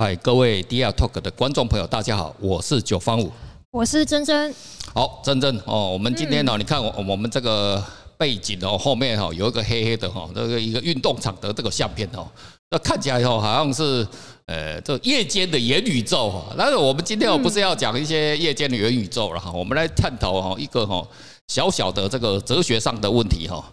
嗨，各位 DR Talk 的观众朋友，大家好，我是九方五，我是珍珍。好，珍珍哦，我们今天呢，你看我我们这个背景哦，后面哈有一个黑黑的哈，这个一个运动场的这个相片哦，那看起来哦好像是呃这夜间的元宇宙哈。但是我们今天哦不是要讲一些夜间的元宇宙了哈，我们来探讨哈一个哈小小的这个哲学上的问题哈。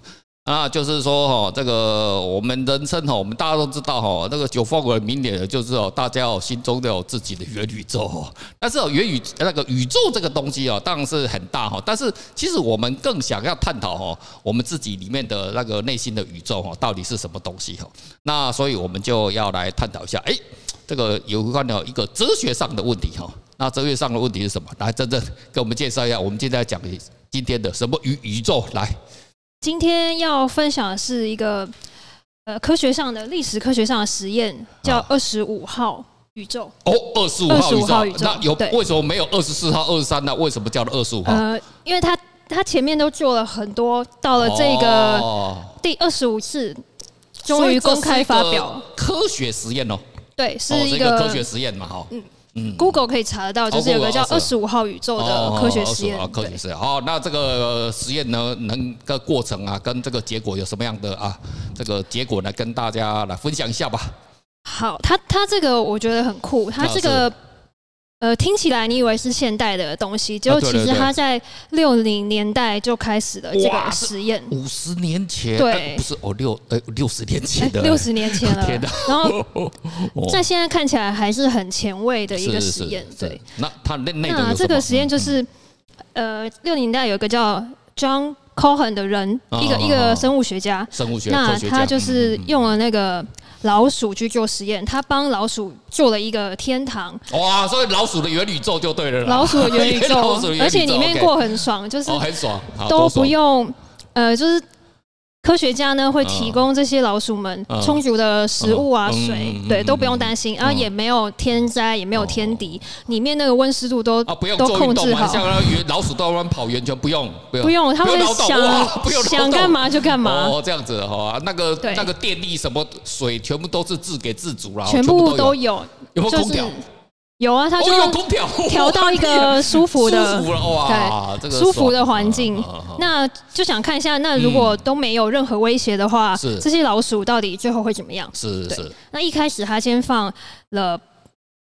啊，就是说哈，这个我们人生哈，我们大家都知道哈，那个九方五明年就是哦，大家哦心中都有自己的元宇宙哦。但是哦，元宇那个宇宙这个东西哦，当然是很大哈。但是其实我们更想要探讨哈，我们自己里面的那个内心的宇宙哈，到底是什么东西哈？那所以我们就要来探讨一下，哎，这个有关的一个哲学上的问题哈。那哲学上的问题是什么？来，真正给我们介绍一下。我们今天来讲今天的什么宇宇宙来。今天要分享的是一个呃科学上的历史科学上的实验，叫二十五号宇宙。哦，二十五号宇宙，那有为什么没有二十四号、二十三呢？为什么叫做二十五号？呃，因为他他前面都做了很多，到了这个第二十五次，终于公开发表科学实验哦。对，是一个科学实验嘛，哈。嗯。嗯，Google 可以查得到，就是有个叫二十五号宇宙的科学实验。科学实验。好，那这个实验呢，能个过程啊，跟这个结果有什么样的啊？这个结果呢，跟大家来分享一下吧。好，它它这个我觉得很酷，它这个。呃，听起来你以为是现代的东西，结果其实它在六零年代就开始了这个实验。五十年前，对，不是哦，六呃六十年前的，六十年前了。然后 在现在看起来还是很前卫的一个实验。对，那他那那那这个实验就是，呃，六零年代有一个叫 John Cohen 的人，一个一个生物学家，生物学，那他就是用了那个。老鼠去做实验，他帮老鼠做了一个天堂。哇，所以老鼠的元宇宙就对了。老鼠的元宇宙，而且里面过很爽，就是很爽，都不用，呃，就是。科学家呢会提供这些老鼠们充足的食物啊、水，对，都不用担心，然后也没有天灾，也没有天敌，里面那个温湿度都都控制好。像老鼠都乱跑圆圈，不用不用，他们想想干嘛就干嘛。哦，这样子哈，那个那个电力什么水全部都是自给自足啦，全部都有，有没有空调？有啊，它就用空调 调到一个舒服的，对，舒服的环境。那就想看一下，那如果都没有任何威胁的话，这些老鼠到底最后会怎么样？是是。那一开始他先放了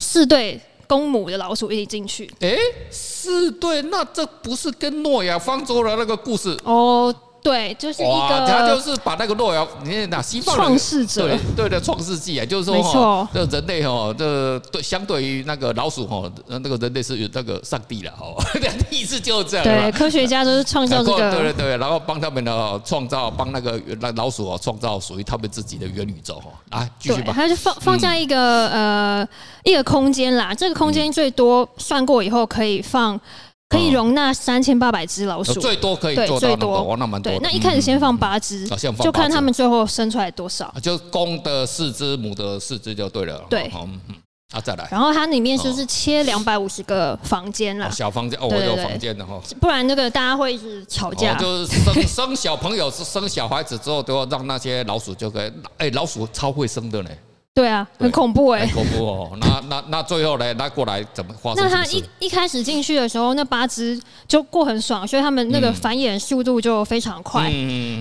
四对公母的老鼠一起进去。哎，四对，那这不是跟诺亚方舟的那个故事哦？对，就是一个，他就是把那个诺亚，你看那西方创世者，对对的创世纪啊，就是说哈，这人类哈，这对相对于那个老鼠哈，那个人类是有那个上帝了哈，意思就是这样。对，科学家都是创造这个，对对对，然后帮他们呢创造，帮那个那老鼠哦创造属于他们自己的元宇宙哈。啊，继续吧。他就放放下一个呃一个空间啦，这个空间最多算过以后可以放。可以容纳三千八百只老鼠，最多可以做到那么多，那蛮多。对，那一开始先放八只，就看他们最后生出来多少。就公的四只，母的四只就对了。对，嗯嗯，啊再来。然后它里面就是切两百五十个房间了，小房间哦，我有房间的哈。不然那个大家会一直吵架。就是生生小朋友是生小孩子之后，都要让那些老鼠就可以。哎，老鼠超会生的呢。对啊，很恐怖哎，很恐怖哦。那那那最后呢？那过来怎么发生？那他一一开始进去的时候，那八只就过很爽，所以他们那个繁衍速度就非常快，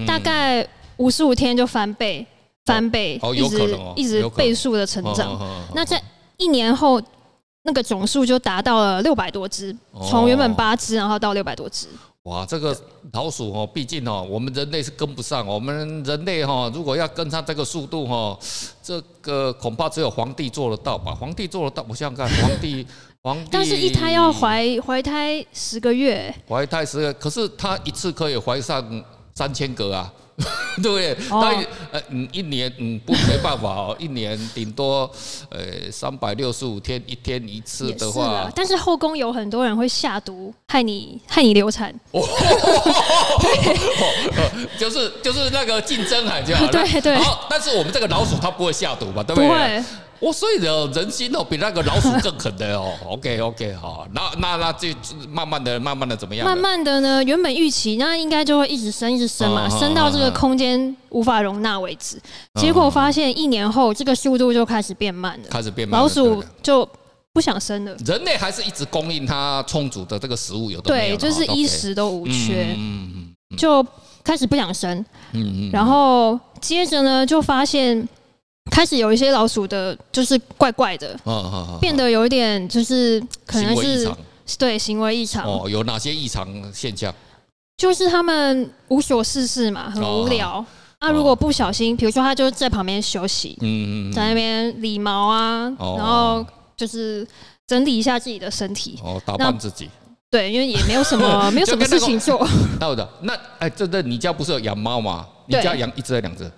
大概五十五天就翻倍，翻倍，一直一直倍数的成长。那在一年后，那个总数就达到了六百多只，从原本八只，然后到六百多只。哇，这个老鼠哦，毕竟哦，我们人类是跟不上。我们人类哈，如果要跟上这个速度哈，这个恐怕只有皇帝做得到吧？皇帝做得到，我想想看，皇帝，皇帝，但是一胎要怀怀胎十个月，怀胎十个月，可是他一次可以怀上三千个啊。对 不对？他呃嗯，一年嗯不没办法哦，一年顶多呃三百六十五天，一天一次的话。但是后宫有很多人会下毒，害你害你流产。就是就是那个竞争啊，这样。对对。好，但是我们这个老鼠它不会下毒吧？对不对？不会。我所以的人心哦，比那个老鼠更狠的哦。OK OK，好，那那那这慢慢的、慢慢的怎么样？慢慢的呢，原本预期那应该就会一直升、一直升嘛，升到这个空间无法容纳为止。结果发现一年后，这个速度就开始变慢了，开始变慢，老鼠就不想生了。人类还是一直供应它充足的这个食物，有的对，就是衣食都无缺，嗯嗯，就开始不想生，嗯嗯，然后接着呢，就发现。开始有一些老鼠的，就是怪怪的，变得有一点，就是可能是对行为异常。哦，有哪些异常现象？就是他们无所事事嘛，很无聊。啊，如果不小心，比如说他就在旁边休息，嗯嗯，在那边理毛啊，然后就是整理一下自己的身体，哦，打扮自己。对，因为也没有什么，没有什么事情做。那的，那哎，这这你家不是有养猫吗？你家养一只还是两只？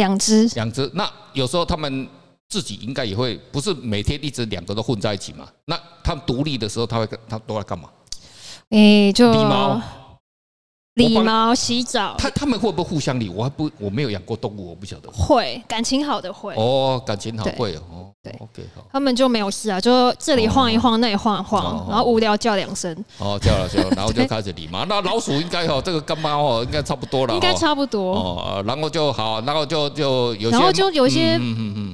两只，两只。那有时候他们自己应该也会，不是每天一直两个都混在一起嘛？那他们独立的时候，他会他都在干嘛？诶、欸，就理毛。理毛、洗澡，他他们会不会互相理？我还不我没有养过动物，我不晓得。会，感情好的会。哦，感情好会哦。对，OK 好。他们就没有事啊，就这里晃一晃，那里晃一晃，然后无聊叫两声。哦，叫了叫了，然后就开始理毛。那老鼠应该哦，这个干妈哦应该差不多了。应该差不多。哦，然后就好，然后就就有些，然后就有些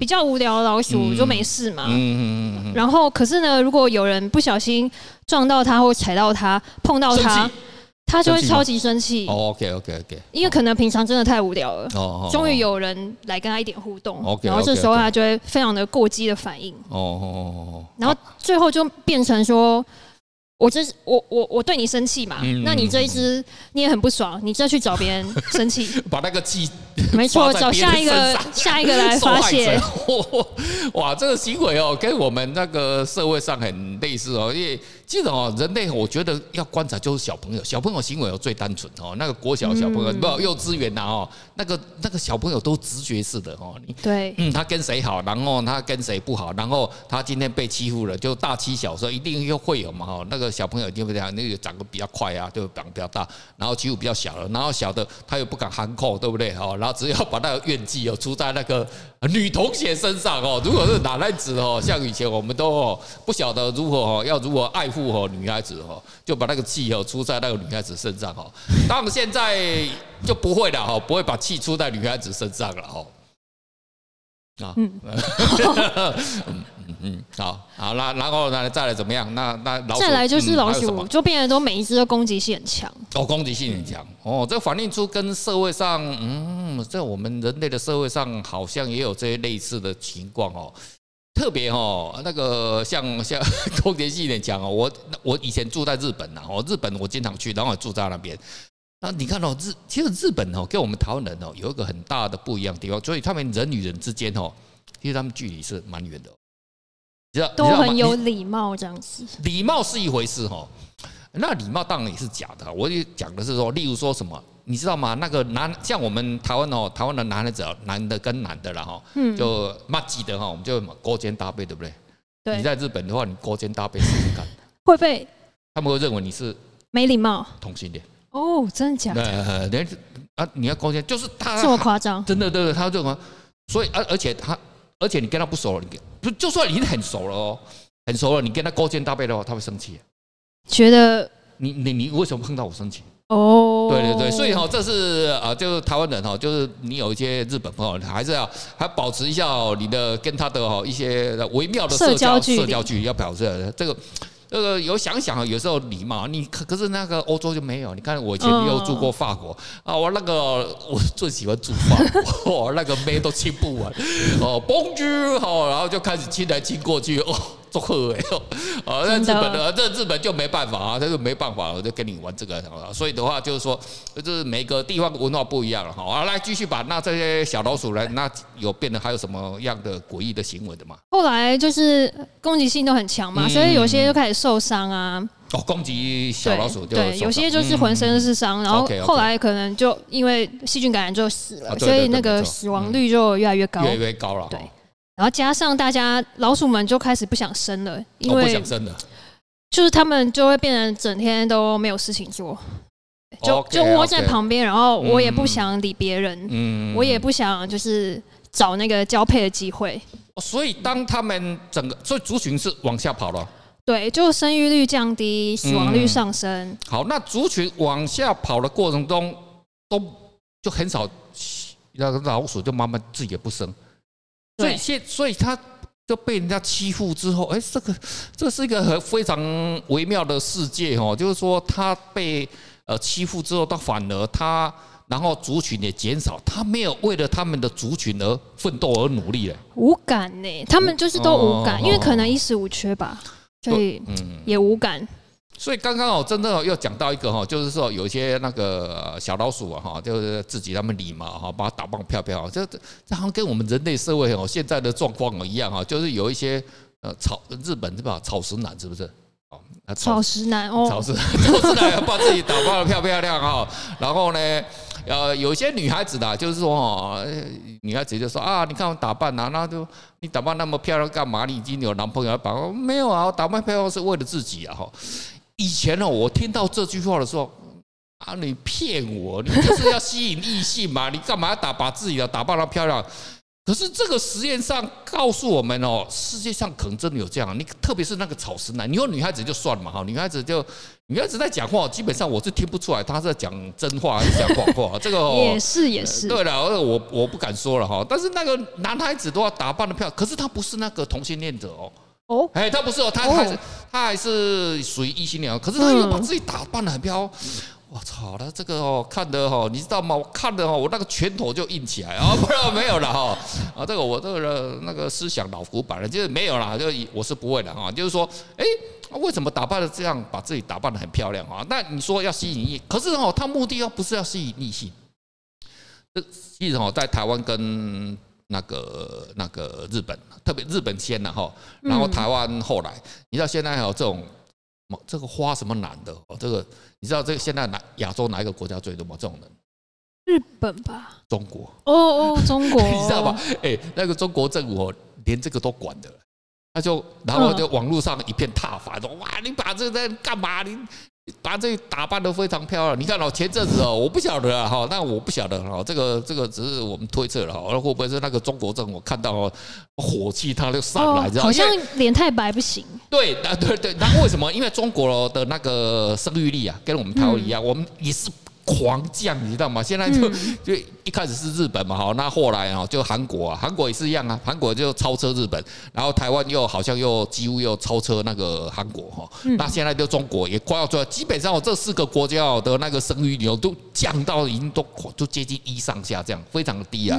比较无聊的老鼠就没事嘛。嗯嗯嗯。然后可是呢，如果有人不小心撞到它或踩到它，碰到它。他就会超级生气。哦，OK OK OK，因为可能平常真的太无聊了。哦，终于有人来跟他一点互动。OK，然后这时候他就会非常的过激的反应。哦哦哦。然后最后就变成说。我这是我我我对你生气嘛？那你这一只你也很不爽，你再去找别人生气，把那个气，没错，找下一个下一个来发泄。哇，这个行为哦，跟我们那个社会上很类似哦。因为这种哦，人类我觉得要观察就是小朋友，小朋友行为哦最单纯哦。那个国小小朋友，不幼稚园呐哦，那个那个小朋友都直觉式的哦。你对，嗯，他跟谁好，然后他跟谁不好，然后他今天被欺负了，就大欺小时候一定又会有嘛哦那个。小朋友对不对？那个长得比较快啊，就长得比较大，然后欺负比较小了，然后小的他又不敢喊扣，对不对？哦，然后只要把那个怨气哦出在那个女同学身上哦。如果是男孩子哦，像以前我们都哦不晓得如何哦要如何爱护哦女孩子哦，就把那个气哦出在那个女孩子身上哦。他们现在就不会了哈，不会把气出在女孩子身上了哈。啊，嗯，嗯嗯，好，好，那然后呢，再来怎么样？那那老鼠再来就是老鼠，就变得都每一只的攻击性很强。哦，攻击性很强。哦，这反映出跟社会上，嗯，在我们人类的社会上，好像也有这些类似的情况哦。特别哦，那个像 像攻击性很强哦。我我以前住在日本呐，哦，日本我经常去，然后我住在那边。那你看哦，日其实日本哦，跟我们台湾人哦有一个很大的不一样的地方，所以他们人与人之间哦，其实他们距离是蛮远的。知道都很有礼貌这样子。礼貌是一回事哈，那礼貌当然也是假的。我就讲的是说，例如说什么，你知道吗？那个男像我们台湾哦，台湾的男的只要，男的跟男的了哈，就骂鸡的哈，我们就勾肩搭背，对不对？对。你在日本的话，你勾肩搭背试试看，会被他们会认为你是没礼貌，同性恋。哦，真的假的？对，啊，你要勾肩，就是他这么夸张？真的，对对，他这么，所以而而且他，而且你跟他不熟了，你不就算已经很熟了哦，很熟了，你跟他勾肩搭背的话，他会生气，觉得你你你为什么碰到我生气？哦，对对对，所以哈，这是啊，就是台湾人哈，就是你有一些日本朋友，还是要还保持一下你的跟他的哈一些微妙的社交社交距离，要保持这个。那个有想想有时候礼貌，你可可是那个欧洲就没有。你看我以前有住过法国啊，我那个我最喜欢住法国，那个妹都亲不完哦 嘣住哦，然后就开始亲来亲过去哦。祝贺哎呦！啊，那日本的这日本就没办法啊，他就没办法，我就跟你玩这个。所以的话就是说，就是每个地方文化不一样了哈。好，来继续吧。那这些小老鼠来，那有变得还有什么样的诡异的行为的吗？后来就是攻击性都很强嘛，所以有些就开始受伤啊。哦，攻击小老鼠就对，有些就是浑身是伤，然后后来可能就因为细菌感染就死了，所以那个死亡率就越来越高，越来越高了。对。然后加上大家老鼠们就开始不想生了，因为不想生了，就是他们就会变成整天都没有事情做，就就窝在旁边，然后我也不想理别人，嗯，我也不想就是找那个交配的机会，所以当他们整个，所以族群是往下跑了。对，就生育率降低，死亡率上升。嗯、好，那族群往下跑的过程中，都就很少，那个老鼠就慢慢自己也不生。所以现，所以他就被人家欺负之后，哎，这个这是一个很非常微妙的世界哦。就是说，他被呃欺负之后，他反而他，然后族群也减少，他没有为了他们的族群而奋斗而努力了。无感呢，他们就是都无感，因为可能衣食无缺吧。所以，嗯，也无感。所以刚刚哦，真的又讲到一个哈，就是说有一些那个小老鼠啊，哈，就是自己他们理嘛，哈，把它打扮漂漂，这这好像跟我们人类社会哦现在的状况哦一样哈，就是有一些呃草日本是吧，草食男是不是？哦，草食男哦，草食 草食男要把自己打扮的漂漂亮哈，然后呢，呃，有些女孩子的，就是说哦，女孩子就说啊，你看我打扮啊，那就你打扮那么漂亮干嘛？你已经有男朋友了，把没有啊？我打扮漂亮是为了自己啊！哈，以前呢，我听到这句话的时候啊，你骗我，你就是要吸引异性嘛？你干嘛要打把自己的打扮的漂亮？可是这个实验上告诉我们哦，世界上可能真的有这样。你特别是那个草食男，你说女孩子就算了嘛哈，女孩子就女孩子在讲话，基本上我是听不出来她是在讲真话还是讲谎话。这个也是也是。对了，我我不敢说了哈。但是那个男孩子都要打扮的漂亮，可是他不是那个同性恋者哦。哦，哎，他不是哦，他还是他还是属于异性恋，可是他又把自己打扮的很漂亮。我操，他这个哦，看的哦，你知道吗？我看的哦，我那个拳头就硬起来啊！不然没有了哈啊，这个我这个那个思想老古板了，就是没有了，就我是不会的啊。就是说，哎，为什么打扮的这样，把自己打扮的很漂亮啊？那你说要吸引异，可是哦，他目的又不是要吸引异性。这其实哦，在台湾跟那个那个日本，特别日本先了哈，然后台湾后来，你知道现在还有这种。这个花什么男的哦？这个你知道这个现在哪亚洲哪一个国家最多吗？这种人？日本吧？中国？哦哦，中国？你知道吧？哎，那个中国政府连这个都管的，他就然后就网络上一片挞伐，说哇，你把这个在干嘛？你。把这打扮得非常漂亮，你看哦，前阵子哦，我不晓得啊，哈，那我不晓得哈，这个这个只是我们推测了哈，会不会是那个中国政府看到哦，火气他就上来，知道吗？好像脸太白不行。对啊，对 对，那为什么？因为中国的那个生育率啊，跟我们台湾一样，我们也是。狂降，你知道吗？现在就就一开始是日本嘛，好，那后来啊，就韩国啊，韩国也是一样啊，韩国就超车日本，然后台湾又好像又几乎又超车那个韩国哈，那现在就中国也快要追，基本上我这四个国家的那个生育率都降到已经都都接近一上下这样，非常低啊。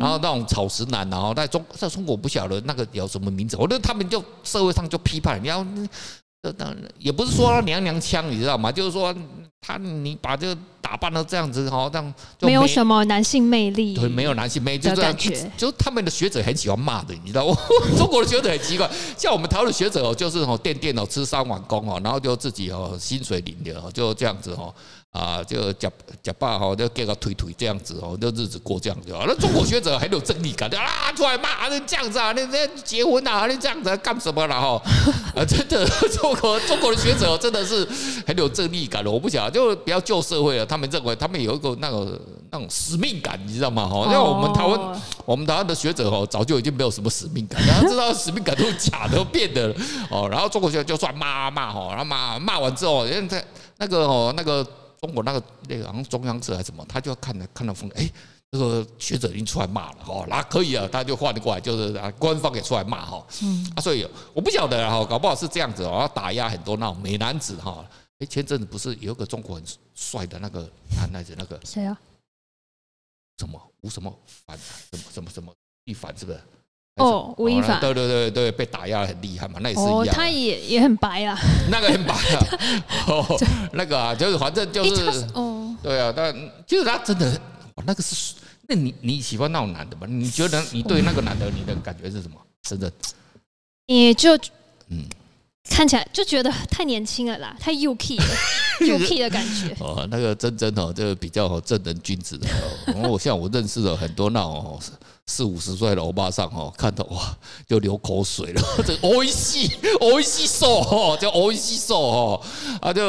然后那种草食男，然后在中在中国不晓得那个有什么名字，我觉得他们就社会上就批判你要。这当然也不是说娘娘腔，你知道吗？就是说他你把这个打扮到这样子，好像就没，有什么男性魅力，对，没有男性魅力，就这样，就他们的学者很喜欢骂的，你知道吗？中国的学者很奇怪，像我们台湾的学者哦，就是哦垫垫哦吃三碗公哦，然后就自己哦薪水领的哦，就这样子哦。啊，就假假爸哈，就给个推推这样子哦，就日子过这样子。那中国学者很有正义感的，啊，出来骂，你这样子啊，你这结婚啊，你这样子干什么了哈？啊，真的，中国中国的学者真的是很有正义感的。我不想就比较旧社会了，他们认为他们有一个那个那种使命感，你知道吗？哈，因为我们台湾我们台湾的学者哦，早就已经没有什么使命感，大家知道使命感都是假的，变的哦。然后中国学者就出来骂骂哈，然后骂骂完之后，因为在那个哦那个。中国那个那个好像中央社还是什么，他就要看了看到风，哎，这个学者已经出来骂了哦，那可以啊，他就换过来，就是啊，官方也出来骂哈，嗯，啊，所以我不晓得哈，搞不好是这样子哦，要打压很多那种美男子哈，哎，前阵子不是有一个中国很帅的那个男孩子，那个谁啊？什么吴什么凡什么什么什么一凡是不是？哦，吴亦凡，对对对对，被打压很厉害嘛，那也是一样。哦，他也也很白啊。那个很白啊，哦，那个啊，就是反正就是，哦，对啊，但就是他真的，那个是，那你你喜欢那种男的吗？你觉得你对那个男的你的感觉是什么？真的？也就嗯，看起来就觉得太年轻了啦，太幼气了，幼气的感觉。哦，那个真真哦，就比较正人君子的。然后我像我认识了很多那种。四五十岁的欧巴桑哦，看到哇就流口水了。这欧一西欧一西瘦哦，叫欧一西瘦哦，啊就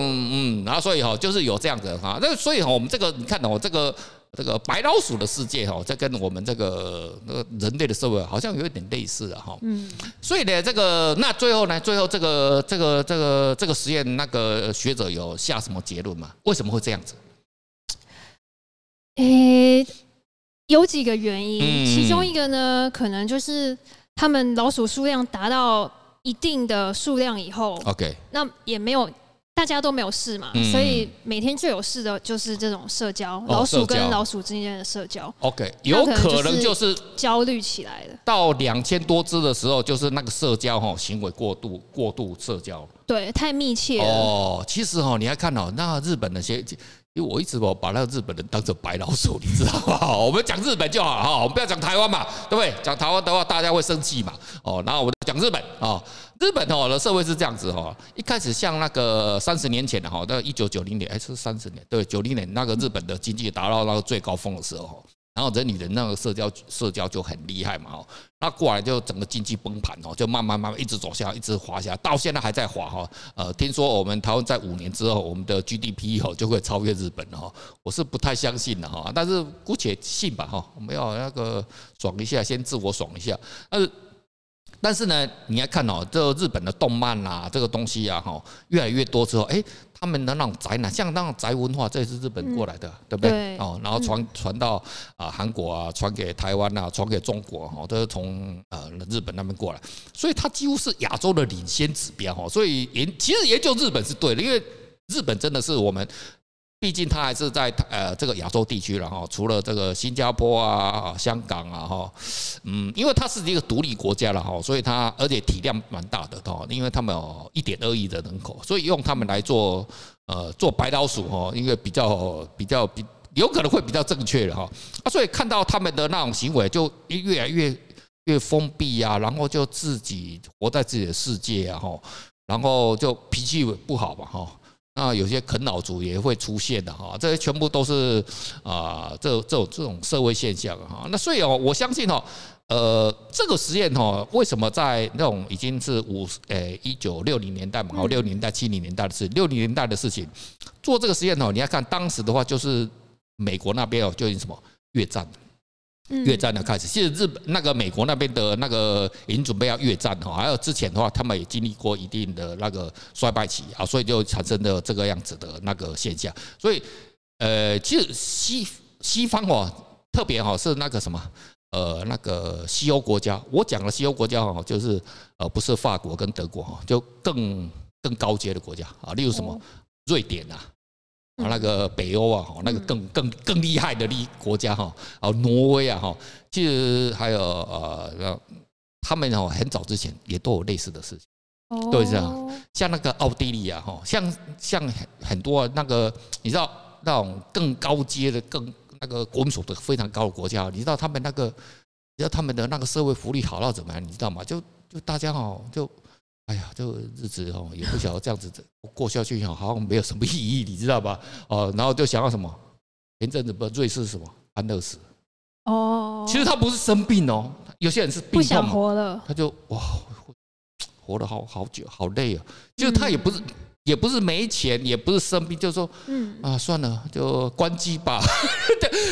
嗯，然后所以哈就是有这样子哈，那所以哈我们这个你看到我这个这个白老鼠的世界哈，这跟我们这个那个人类的社会好像有一点类似啊哈。嗯。所以呢，这个那最后呢，最后这个这个这个这个实验，那个学者有下什么结论吗？为什么会这样子？诶，有几个原因，其中一个呢，可能就是他们老鼠数量达到一定的数量以后，OK，那也没有。大家都没有事嘛，所以每天最有事的就是这种社交，老鼠跟老鼠之间的社交。OK，有可能就是焦虑起来的。到两千多只的时候，就是那个社交哈行为过度，过度社交。对，太密切了。哦，其实哈，你还看哦那日本那些。因为我一直我把那个日本人当成白老鼠，你知道吗？我们讲日本就好哈，我们不要讲台湾嘛，对不对？讲台湾的话，大家会生气嘛。哦，然后我们讲日本啊，日本哦的社会是这样子哈，一开始像那个三十年前的哈，到一九九零年还是三十年，对，九零年那个日本的经济达到那个最高峰的时候。然后人与人那个社交社交就很厉害嘛，哦，那过来就整个经济崩盘哦，就慢慢慢慢一直走下，一直滑下，到现在还在滑哈。呃，听说我们台湾在五年之后，我们的 GDP 哦就会超越日本哈，我是不太相信的哈，但是姑且信吧哈，我们要那个爽一下，先自我爽一下。但是但是呢，你要看哦，这日本的动漫啊，这个东西啊哈，越来越多之后，哎。他们的那种宅男，像那种宅文化，这也是日本过来的，对不对？哦，然后传传到啊韩国啊，传给台湾啊，传给中国哈，都是从呃日本那边过来，所以它几乎是亚洲的领先指标哈。所以研其实研究日本是对的，因为日本真的是我们。毕竟它还是在呃这个亚洲地区了哈，除了这个新加坡啊、香港啊哈，嗯，因为它是一个独立国家了哈，所以它而且体量蛮大的哈，因为他们有一点二亿的人口，所以用他们来做呃做白老鼠哈，因为比较比较比有可能会比较正确的哈啊，所以看到他们的那种行为就越来越越封闭啊，然后就自己活在自己的世界啊哈，然后就脾气不好吧哈。那有些啃老族也会出现的哈，这些全部都是啊，这这种这种社会现象哈。那所以哦，我相信哦，呃，这个实验哦，为什么在那种已经是五呃一九六零年代嘛，六零年代七零年代的事，六零年代的事情做这个实验哦，你要看当时的话，就是美国那边哦，就什么越战。越战的开始，其实日本那个美国那边的那个已经准备要越战哈，还有之前的话，他们也经历过一定的那个衰败期啊，所以就产生了这个样子的那个现象。所以，呃，其实西西方哦，特别哈是那个什么，呃，那个西欧国家，我讲的西欧国家哦，就是呃不是法国跟德国哈，就更更高阶的国家啊，例如什么瑞典呐。啊，那个北欧啊，哈，那个更更更厉害的利国家哈，啊，挪威啊，哈，其实还有呃，他们哦，很早之前也都有类似的事情，对，这样，像那个奥地利啊，哈，像像很很多那个，你知道那种更高阶的、更那个国民所得非常高的国家，你知道他们那个，你知道他们的那个社会福利好到怎么样？你知道吗？就就大家哦，就。哎呀，这个日子哦，也不晓得这样子过下去，好像没有什么意义，你知道吧？哦，然后就想要什么？前阵子不，瑞士什么安乐死？哦，其实他不是生病哦，有些人是病想活了，他就哇，活了好好久，好累啊，就是他也不是。也不是没钱，也不是生病，就是说，嗯啊，算了，就关机吧。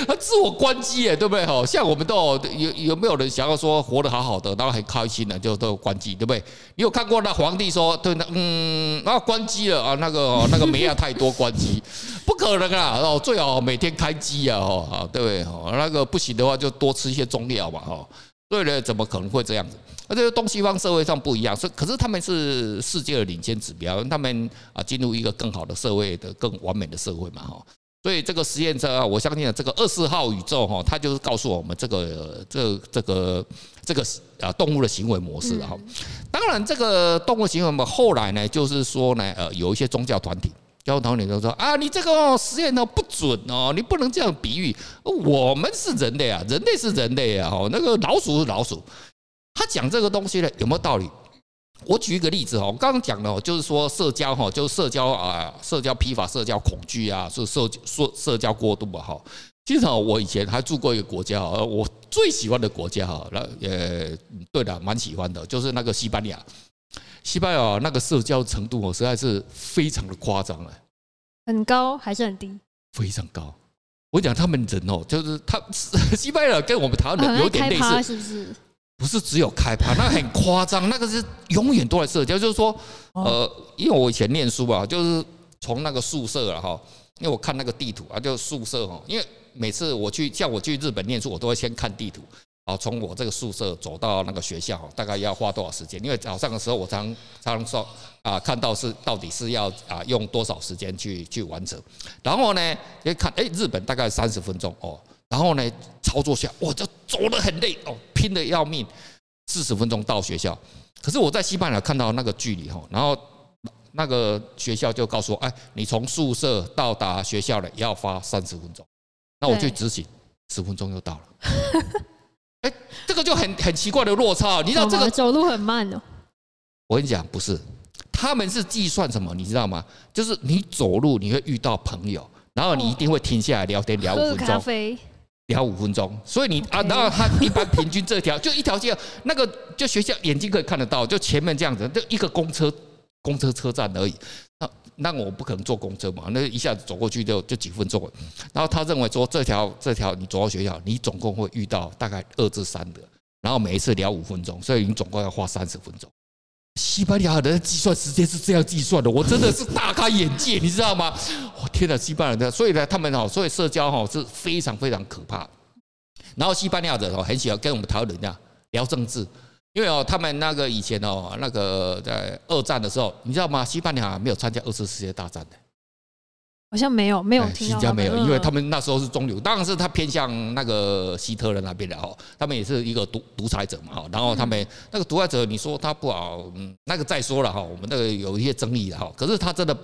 他 自我关机耶，对不对？哈，像我们都有有有没有人想要说活得好好的，然后很开心的，就都关机，对不对？你有看过那皇帝说，对，那嗯，然后关机了啊，那个 那个没药太多，关机，不可能啊，哦，最好每天开机啊，哦，对不对？哦，那个不行的话，就多吃一些中药嘛，哈。对了，怎么可能会这样子？而且东西方社会上不一样，是可是他们是世界的领先指标，他们啊进入一个更好的社会的更完美的社会嘛哈。所以这个实验车啊，我相信这个二四号宇宙哈，它就是告诉我们这个这这个这个啊动物的行为模式哈。当然，这个动物行为嘛，后来呢，就是说呢，呃，有一些宗教团体。教头，你都说啊，你这个实验呢不准哦，你不能这样比喻。我们是人类啊，人类是人类啊，哦，那个老鼠是老鼠。他讲这个东西呢，有没有道理？我举一个例子哦，我刚刚讲的，就是说社交哈，就是社交啊，社交疲乏、社交恐惧啊，是社社社交过度啊，哈。其实我以前还住过一个国家啊，我最喜欢的国家哈，那呃，对的，蛮喜欢的，就是那个西班牙。西班牙那个社交程度哦，实在是非常的夸张了。很高还是很低？非常高。我讲他们人哦，就是他西班牙跟我们台湾人有点类似，是不是？不是只有开趴，那很夸张，那个是永远都在社交。就是说，呃，因为我以前念书啊，就是从那个宿舍啊，哈，因为我看那个地图啊，就宿舍哈，因为每次我去像我去日本念书，我都会先看地图。好，从我这个宿舍走到那个学校，大概要花多少时间？因为早上的时候我常常说啊，看到是到底是要啊用多少时间去去完成。然后呢，一看哎，日本大概三十分钟哦。然后呢，操作下我，就走得很累哦，拼得要命，四十分钟到学校。可是我在西班牙看到那个距离哈，然后那个学校就告诉我，哎，你从宿舍到达学校了，也要花三十分钟。那我去执行，十分钟就到了。哎，这个就很很奇怪的落差，你知道这个走路很慢哦。我跟你讲，不是，他们是计算什么，你知道吗？就是你走路你会遇到朋友，然后你一定会停下来聊天聊五分钟，聊五分钟。所以你啊，然后他一般平均这条 就一条街，那个就学校眼睛可以看得到，就前面这样子，就一个公车公车车站而已。那我不可能坐公车嘛，那一下子走过去就就几分钟。然后他认为说，这条这条你走到学校，你总共会遇到大概二至三个，然后每一次聊五分钟，所以你总共要花三十分钟。西班牙人的计算时间是这样计算的，我真的是大开眼界，你知道吗？我天哪，西班牙人，所以呢，他们哦，所以社交哈是非常非常可怕。然后西班牙人哦很喜欢跟我们台湾人这样聊政治。因为哦，他们那个以前哦，那个在二战的时候，你知道吗？西班牙没有参加二次世界大战的，好像没有，没有听到，没有，因为他们那时候是中流，当然是他偏向那个希特勒那边的哦，他们也是一个独独裁者嘛哈，然后他们那个独裁者，你说他不好，嗯，那个再说了哈，我们那个有一些争议的哈，可是他真的。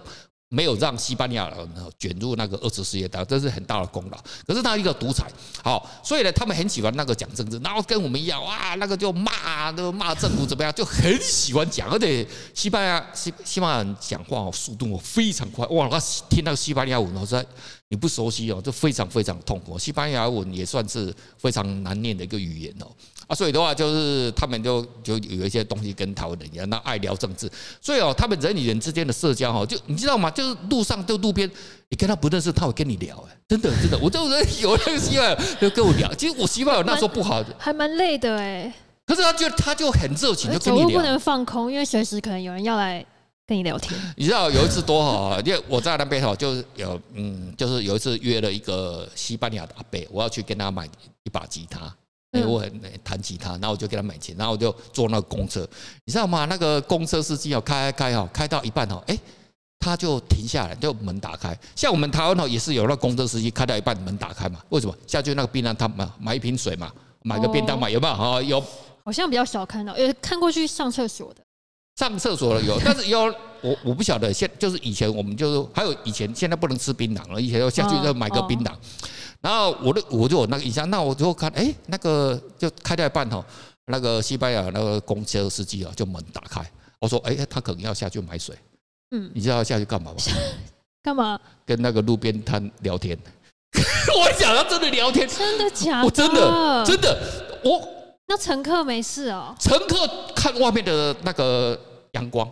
没有让西班牙人卷入那个二次世界大战，这是很大的功劳。可是他一个独裁，好，所以呢，他们很喜欢那个讲政治，然后跟我们一样啊，那个就骂，都骂政府怎么样，就很喜欢讲。而且西班牙西西班牙人讲话，速度非常快，哇，他听那个西班牙文哦，实在你不熟悉哦，就非常非常痛苦。西班牙文也算是非常难念的一个语言哦。啊，所以的话就是他们就就有一些东西跟台湾人一样，那爱聊政治。所以哦，他们人与人之间的社交哈，就你知道吗？就是路上就路边，你跟他不认识，他会跟你聊。哎，真的真的，我就有那个希望就跟我聊。其实我希望有那时候不好，还蛮累的哎。可是他就他就很热情，就跟你聊。不能放空，因为随时可能有人要来跟你聊天。你知道有一次多好啊，因为我在那边哈，就是有嗯，就是有一次约了一个西班牙的阿伯，我要去跟他买一把吉他。哎，我很弹吉他，然后我就给他买钱，然后我就坐那个公车，你知道吗？那个公车司机要，开开哦，开到一半哦，哎，他就停下来，就门打开。像我们台湾哦，也是有那个公车司机开到一半门打开嘛？为什么？下去那个便当他买买一瓶水嘛，买个便当嘛，有没有？哦，有。好像比较少看到，有看过去上厕所的。上厕所了有，但是有我我不晓得。现就是以前我们就是还有以前，现在不能吃槟榔了，以前要下去要买个槟榔。然后我的我就有那个印象，那我就看，哎，那个就开到一半哈，那个西班牙那个公车司机啊，就门打开，我说，哎，他可能要下去买水，嗯，你知道要下去干嘛吗？干嘛？跟那个路边摊聊天。我想要真的聊天，真的假的？我真的真的，我那乘客没事哦，乘客看外面的那个阳光，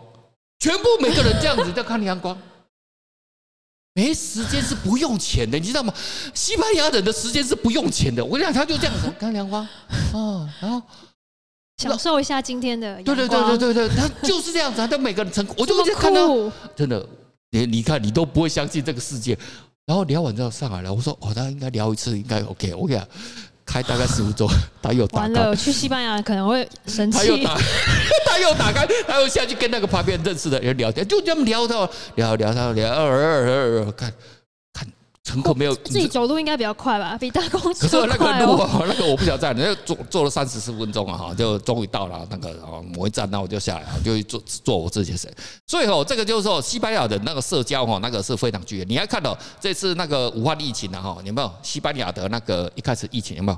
全部每个人这样子在看阳光。没时间是不用钱的，你知道吗？西班牙人的时间是不用钱的。我跟你讲，他就这样子看阳光，哦，然后享受一下今天的。对对对对对对，他就是这样子，他每个人成功，我就看到真的，你你看，你都不会相信这个世界。然后聊完之后上来了，我说哦，他应该聊一次，应该 OK。我跟你讲。开大概十五周，他又打开。完了，去西班牙可能会生气。他又打，他又打开，他又下去跟那个旁边认识的人聊天，就这么聊到聊聊到聊，二二二二看。乘客没有，自己走路应该比较快吧，比搭公车快。可是那个路啊，那个我不晓得在，那坐坐了三十四分钟啊，哈，就终于到了那个某一站，那我就下来，就坐坐我自己的。所以哦，这个就是说，西班牙的那个社交哈，那个是非常剧烈。你要看到这次那个武汉疫情啊，哈，有没有？西班牙的那个一开始疫情有没有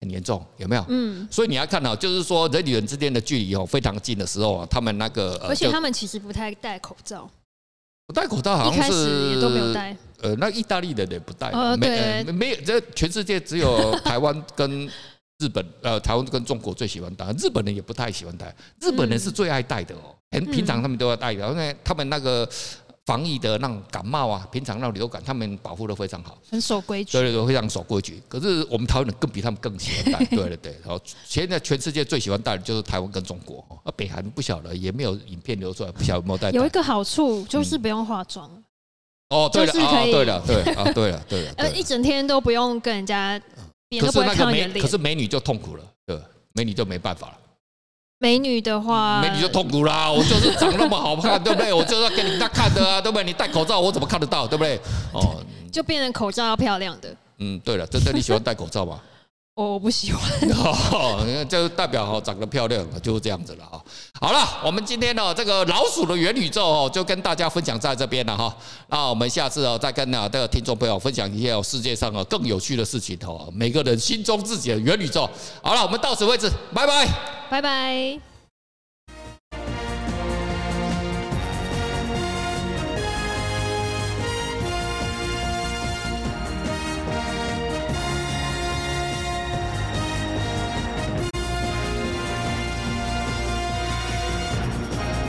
很严重？有没有？嗯。所以你要看到，就是说人与人之间的距离哦非常近的时候啊，他们那个而且他们其实不太戴口罩。不戴口罩好像是都没有戴。呃，那意大利的人也不戴，没没有，这全世界只有台湾跟日本，呃，台湾跟中国最喜欢戴，日本人也不太喜欢戴，日本人是最爱戴的哦，很平常他们都要戴的，因为他们那个防疫的那种感冒啊，平常那种流感，他们保护的非常好，很守规矩，对对对，非常守规矩。可是我们台湾人更比他们更喜欢戴，对 对对。然后现在全世界最喜欢戴的就是台湾跟中国，啊，北韩不晓得，也没有影片流出来，不晓得有没有戴。有一个好处就是不用化妆。哦，对了，啊，对了，对啊，对了，对了，呃，一整天都不用跟人家，可是那个美，可是美女就痛苦了，对，美女就没办法了。美女的话，美女就痛苦啦。我就是长那么好看，对不对？我就是要给你家看的啊，对不对？你戴口罩，我怎么看得到，对不对？哦，就变成口罩要漂亮的。嗯，对了，真的你喜欢戴口罩吗？我不喜欢，哦，就代表哈长得漂亮，就是这样子了哈。好了，我们今天呢这个老鼠的元宇宙哦，就跟大家分享在这边了哈。那我们下次哦再跟啊这个听众朋友分享一些世界上啊更有趣的事情哦。每个人心中自己的元宇宙。好了，我们到此为止，拜拜，拜拜。